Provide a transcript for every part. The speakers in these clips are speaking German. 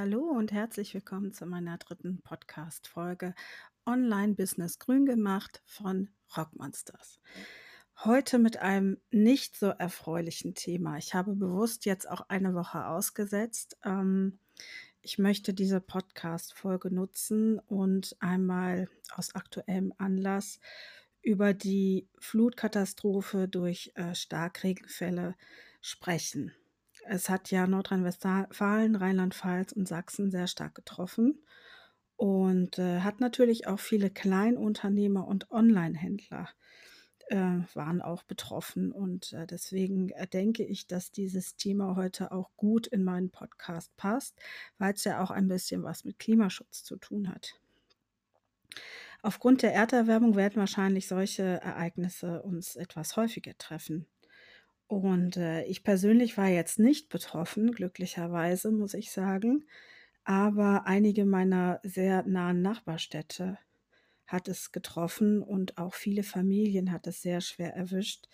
Hallo und herzlich willkommen zu meiner dritten Podcast-Folge Online Business Grün gemacht von Rockmonsters. Heute mit einem nicht so erfreulichen Thema. Ich habe bewusst jetzt auch eine Woche ausgesetzt. Ähm, ich möchte diese Podcast-Folge nutzen und einmal aus aktuellem Anlass über die Flutkatastrophe durch äh, Starkregenfälle sprechen. Es hat ja Nordrhein-Westfalen, Rheinland-Pfalz und Sachsen sehr stark getroffen und äh, hat natürlich auch viele Kleinunternehmer und Online-Händler äh, waren auch betroffen. Und äh, deswegen denke ich, dass dieses Thema heute auch gut in meinen Podcast passt, weil es ja auch ein bisschen was mit Klimaschutz zu tun hat. Aufgrund der Erderwärmung werden wahrscheinlich solche Ereignisse uns etwas häufiger treffen. Und äh, ich persönlich war jetzt nicht betroffen, glücklicherweise, muss ich sagen. Aber einige meiner sehr nahen Nachbarstädte hat es getroffen und auch viele Familien hat es sehr schwer erwischt,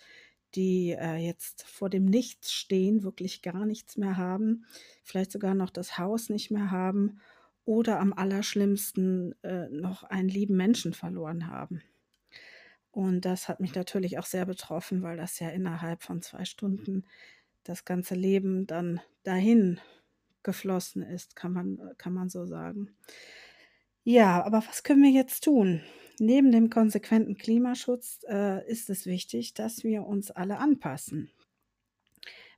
die äh, jetzt vor dem Nichts stehen, wirklich gar nichts mehr haben, vielleicht sogar noch das Haus nicht mehr haben oder am allerschlimmsten äh, noch einen lieben Menschen verloren haben. Und das hat mich natürlich auch sehr betroffen, weil das ja innerhalb von zwei Stunden das ganze Leben dann dahin geflossen ist, kann man, kann man so sagen. Ja, aber was können wir jetzt tun? Neben dem konsequenten Klimaschutz äh, ist es wichtig, dass wir uns alle anpassen.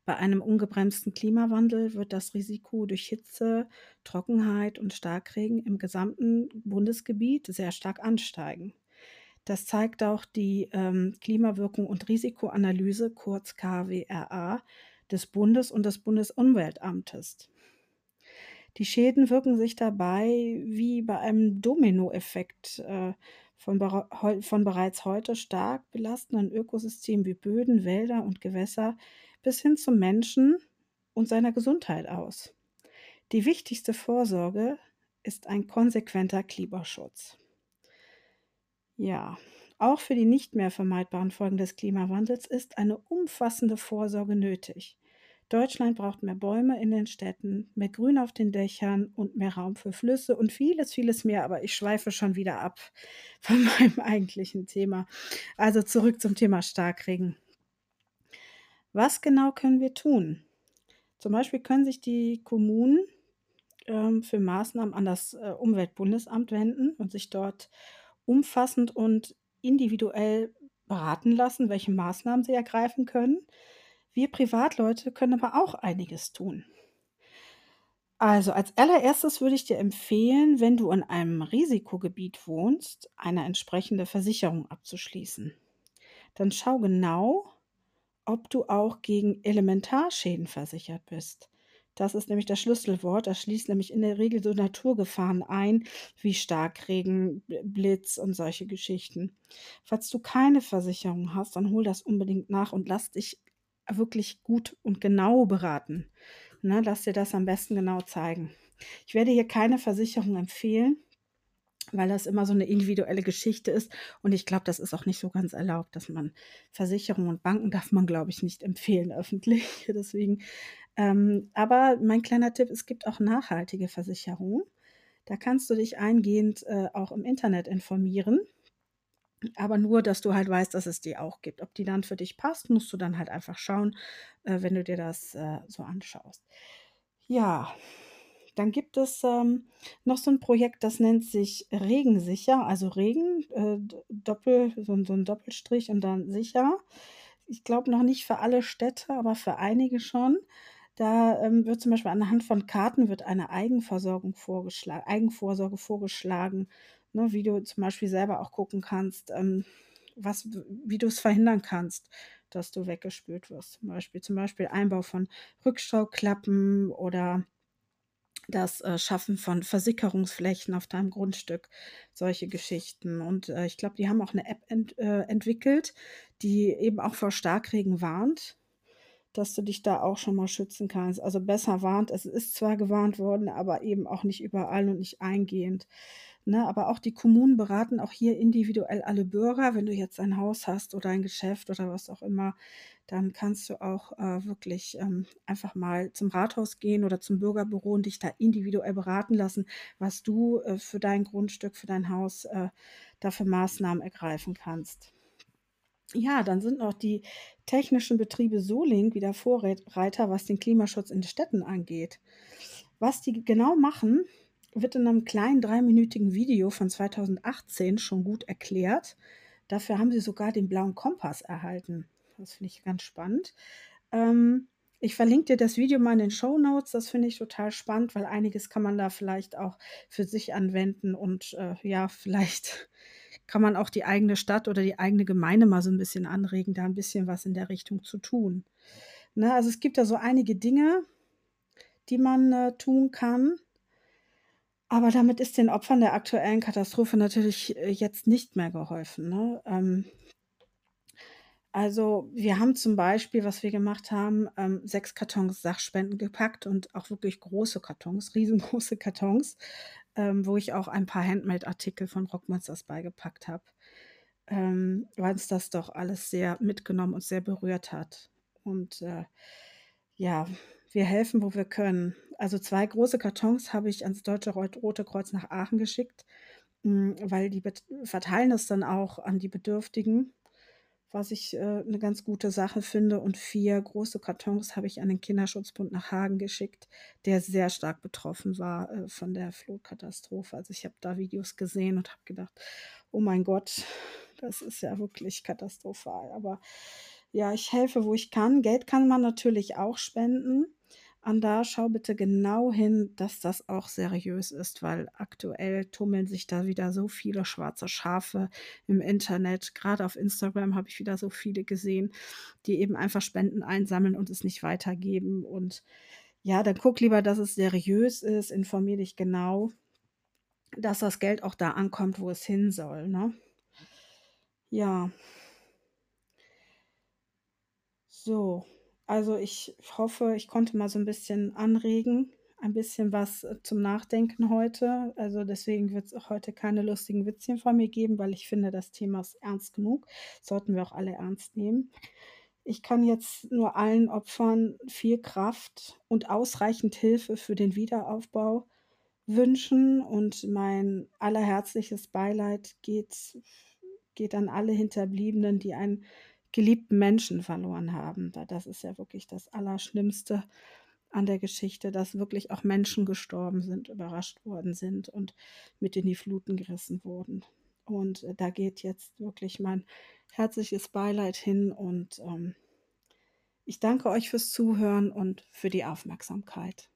Bei einem ungebremsten Klimawandel wird das Risiko durch Hitze, Trockenheit und Starkregen im gesamten Bundesgebiet sehr stark ansteigen. Das zeigt auch die ähm, Klimawirkung und Risikoanalyse, kurz KWRA, des Bundes und des Bundesumweltamtes. Die Schäden wirken sich dabei wie bei einem Dominoeffekt äh, von, von bereits heute stark belastenden Ökosystemen wie Böden, Wälder und Gewässer bis hin zum Menschen und seiner Gesundheit aus. Die wichtigste Vorsorge ist ein konsequenter Klimaschutz. Ja, auch für die nicht mehr vermeidbaren Folgen des Klimawandels ist eine umfassende Vorsorge nötig. Deutschland braucht mehr Bäume in den Städten, mehr Grün auf den Dächern und mehr Raum für Flüsse und vieles, vieles mehr. Aber ich schweife schon wieder ab von meinem eigentlichen Thema. Also zurück zum Thema Starkregen. Was genau können wir tun? Zum Beispiel können sich die Kommunen ähm, für Maßnahmen an das äh, Umweltbundesamt wenden und sich dort umfassend und individuell beraten lassen, welche Maßnahmen sie ergreifen können. Wir Privatleute können aber auch einiges tun. Also als allererstes würde ich dir empfehlen, wenn du in einem Risikogebiet wohnst, eine entsprechende Versicherung abzuschließen. Dann schau genau, ob du auch gegen Elementarschäden versichert bist. Das ist nämlich das Schlüsselwort. Das schließt nämlich in der Regel so Naturgefahren ein, wie Starkregen, Blitz und solche Geschichten. Falls du keine Versicherung hast, dann hol das unbedingt nach und lass dich wirklich gut und genau beraten. Ne, lass dir das am besten genau zeigen. Ich werde hier keine Versicherung empfehlen, weil das immer so eine individuelle Geschichte ist. Und ich glaube, das ist auch nicht so ganz erlaubt, dass man Versicherungen und Banken darf man, glaube ich, nicht empfehlen öffentlich. Deswegen ähm, aber mein kleiner Tipp, es gibt auch nachhaltige Versicherungen. Da kannst du dich eingehend äh, auch im Internet informieren. Aber nur, dass du halt weißt, dass es die auch gibt. Ob die dann für dich passt, musst du dann halt einfach schauen, äh, wenn du dir das äh, so anschaust. Ja, dann gibt es ähm, noch so ein Projekt, das nennt sich Regensicher, also Regen, äh, Doppel, so, so ein Doppelstrich und dann sicher. Ich glaube noch nicht für alle Städte, aber für einige schon. Da ähm, wird zum Beispiel anhand von Karten wird eine Eigenversorgung vorgeschlagen, Eigenvorsorge vorgeschlagen, ne, wie du zum Beispiel selber auch gucken kannst, ähm, was, wie du es verhindern kannst, dass du weggespült wirst. Zum Beispiel, zum Beispiel Einbau von Rückschauklappen oder das äh, Schaffen von Versickerungsflächen auf deinem Grundstück, solche Geschichten. Und äh, ich glaube, die haben auch eine App ent, äh, entwickelt, die eben auch vor Starkregen warnt dass du dich da auch schon mal schützen kannst. Also besser warnt, es ist zwar gewarnt worden, aber eben auch nicht überall und nicht eingehend. Ne, aber auch die Kommunen beraten auch hier individuell alle Bürger. Wenn du jetzt ein Haus hast oder ein Geschäft oder was auch immer, dann kannst du auch äh, wirklich ähm, einfach mal zum Rathaus gehen oder zum Bürgerbüro und dich da individuell beraten lassen, was du äh, für dein Grundstück, für dein Haus äh, dafür Maßnahmen ergreifen kannst. Ja, dann sind noch die technischen Betriebe Solink wieder Vorreiter, was den Klimaschutz in Städten angeht. Was die genau machen, wird in einem kleinen dreiminütigen Video von 2018 schon gut erklärt. Dafür haben sie sogar den blauen Kompass erhalten. Das finde ich ganz spannend. Ähm, ich verlinke dir das Video mal in den Show Notes. Das finde ich total spannend, weil einiges kann man da vielleicht auch für sich anwenden und äh, ja, vielleicht kann man auch die eigene Stadt oder die eigene Gemeinde mal so ein bisschen anregen, da ein bisschen was in der Richtung zu tun. Ne, also es gibt da so einige Dinge, die man äh, tun kann. Aber damit ist den Opfern der aktuellen Katastrophe natürlich äh, jetzt nicht mehr geholfen. Ne? Ähm, also wir haben zum Beispiel, was wir gemacht haben, ähm, sechs Kartons Sachspenden gepackt und auch wirklich große Kartons, riesengroße Kartons, ähm, wo ich auch ein paar Handmade-Artikel von Rockmonsters beigepackt habe, ähm, weil uns das doch alles sehr mitgenommen und sehr berührt hat. Und äh, ja, wir helfen, wo wir können. Also zwei große Kartons habe ich ans Deutsche Rote Kreuz nach Aachen geschickt, hm, weil die verteilen das dann auch an die Bedürftigen was ich äh, 'ne ganz gute Sache finde. Und vier große Kartons habe ich an den Kinderschutzbund nach Hagen geschickt, der sehr stark betroffen war äh, von der Flutkatastrophe. Also ich habe da Videos gesehen und habe gedacht, oh mein Gott, das ist ja wirklich katastrophal. Aber ja, ich helfe, wo ich kann. Geld kann man natürlich auch spenden an da schau bitte genau hin, dass das auch seriös ist, weil aktuell tummeln sich da wieder so viele schwarze Schafe im Internet. Gerade auf Instagram habe ich wieder so viele gesehen, die eben einfach Spenden einsammeln und es nicht weitergeben. Und ja, dann guck lieber, dass es seriös ist, informier dich genau, dass das Geld auch da ankommt, wo es hin soll. Ne? Ja. So, also ich hoffe, ich konnte mal so ein bisschen anregen, ein bisschen was äh, zum Nachdenken heute. Also deswegen wird es heute keine lustigen Witzchen von mir geben, weil ich finde, das Thema ist ernst genug. Sollten wir auch alle ernst nehmen. Ich kann jetzt nur allen Opfern viel Kraft und ausreichend Hilfe für den Wiederaufbau wünschen und mein allerherzliches Beileid geht, geht an alle Hinterbliebenen, die ein geliebten Menschen verloren haben. Das ist ja wirklich das Allerschlimmste an der Geschichte, dass wirklich auch Menschen gestorben sind, überrascht worden sind und mit in die Fluten gerissen wurden. Und äh, da geht jetzt wirklich mein herzliches Beileid hin und ähm, ich danke euch fürs Zuhören und für die Aufmerksamkeit.